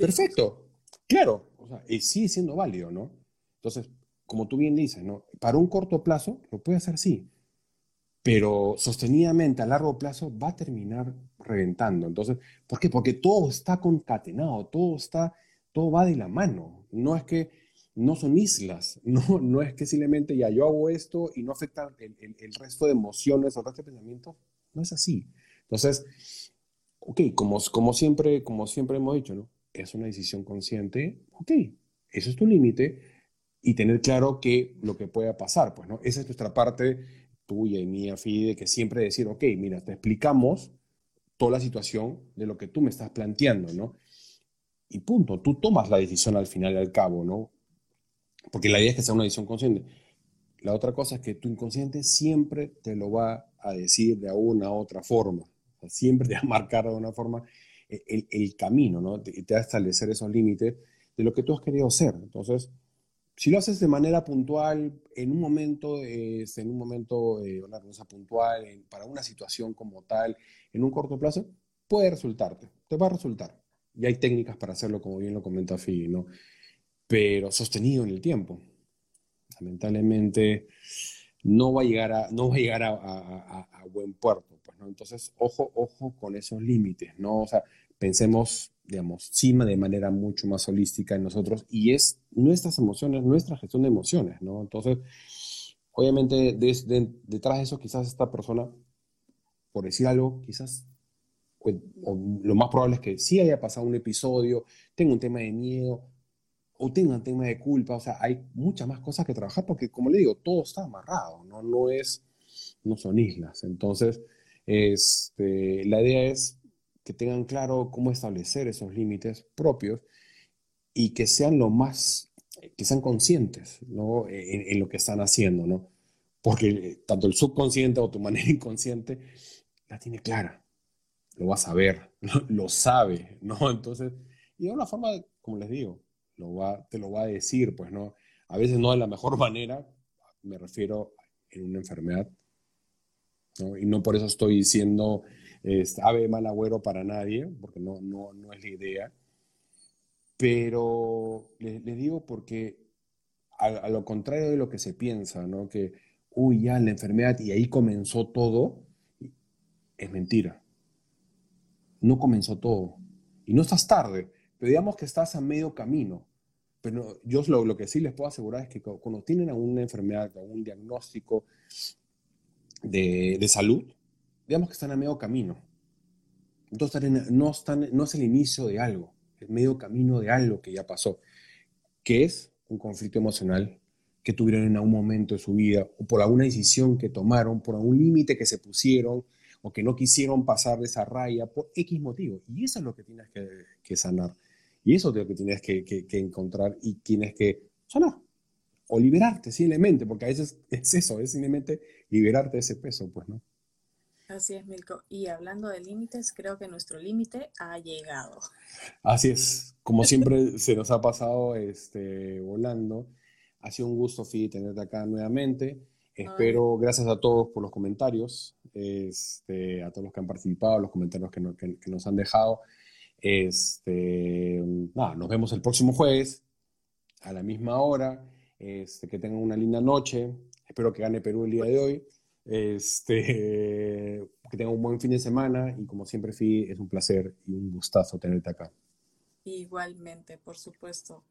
Perfecto, claro, o sea, y sigue siendo válido, ¿no? Entonces, como tú bien dices, ¿no? Para un corto plazo lo puede hacer sí, pero sostenidamente a largo plazo va a terminar reventando. Entonces, ¿por qué? Porque todo está concatenado, todo está, todo va de la mano. No es que no son islas, no, no es que simplemente ya yo hago esto y no afecta el, el resto de emociones o el resto de pensamientos. No es así. Entonces, ok, como, como, siempre, como siempre hemos dicho, ¿no? Es una decisión consciente, ok, eso es tu límite y tener claro que lo que pueda pasar, pues, ¿no? Esa es nuestra parte tuya y mía, Fide, que siempre decir, ok, mira, te explicamos toda la situación de lo que tú me estás planteando, ¿no? Y punto, tú tomas la decisión al final y al cabo, ¿no? Porque la idea es que sea una decisión consciente. La otra cosa es que tu inconsciente siempre te lo va a decir de una otra forma siempre te va a marcar de una forma eh, el, camino, ¿no? Te, te, va a establecer esos límites de lo que tú has querido hacer. Entonces, si lo haces de manera puntual, en un momento, en un momento, eh, una cosa puntual, para una situación como tal, en un corto plazo, puede resultarte, te va a resultar. Y hay técnicas para hacerlo, como bien lo comenta Fi, ¿no? Pero sostenido en el tiempo. Lamentablemente, no va a llegar a, no va a, llegar a buen puerto. Entonces, ojo, ojo con esos límites, ¿no? O sea, pensemos, digamos, sí de manera mucho más holística en nosotros y es nuestras emociones, nuestra gestión de emociones, ¿no? Entonces, obviamente, detrás de eso quizás esta persona, por decir algo, quizás lo más probable es que sí haya pasado un episodio, tenga un tema de miedo o tenga un tema de culpa, o sea, hay muchas más cosas que trabajar porque, como le digo, todo está amarrado, ¿no? No es, no son islas. Entonces, este, la idea es que tengan claro cómo establecer esos límites propios y que sean lo más, que sean conscientes ¿no? en, lo que están haciendo, ¿no? Porque tanto el subconsciente o tu manera inconsciente la tiene clara. Lo va a saber, lo, sabe, ¿no? Entonces, y de una forma, como les digo, lo va, te lo va a decir, pues, ¿no? A veces no de la mejor manera, me refiero en una enfermedad, ¿no? Y no por eso estoy diciendo este, ave mal agüero para nadie, porque no, no, no es la idea. Pero les, digo porque a, lo contrario de lo que se piensa, ¿no? Que, uy, ya la enfermedad y ahí comenzó todo, es mentira. No comenzó todo. Y no estás tarde, pero digamos que estás a medio camino. Pero yo lo, que sí les puedo asegurar es que cuando tienen alguna enfermedad, algún diagnóstico de, de salud, digamos que están a medio camino. Entonces no, están, no es el inicio de algo, es medio camino de algo que ya pasó, que es un conflicto emocional que tuvieron en algún momento de su vida, o por alguna decisión que tomaron, por algún límite que se pusieron, o que no quisieron pasar de esa raya, por X motivo. Y eso es lo que tienes que, sanar. Y eso es lo que tienes que, que, encontrar y tienes que sanar. O liberarte simplemente, porque a veces es eso, es simplemente liberarte de ese peso, pues, ¿no? Así es, Milko. Y hablando de límites, creo que nuestro límite ha llegado. Así es. Como siempre se nos ha pasado este, volando. Ha sido un gusto, Fi, tenerte acá nuevamente. Espero, gracias a todos por los comentarios, este, a todos los que han participado, los comentarios que, nos han dejado. Este, nos vemos el próximo jueves a la misma hora. Este, que tengan una linda noche. Espero que gane Perú el día de hoy. Este, que tenga un buen fin de semana y como siempre, Fi, es un placer y un gustazo tenerte acá. Igualmente, por supuesto.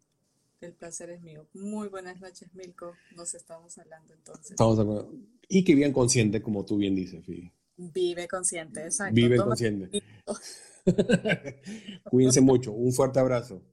El placer es mío. Muy buenas noches, Milko. Nos estamos hablando entonces. Estamos hablando. Y que bien consciente, como tú bien dices, Fi. Vive consciente, exacto. Vive consciente. Cuídense mucho. Un fuerte abrazo.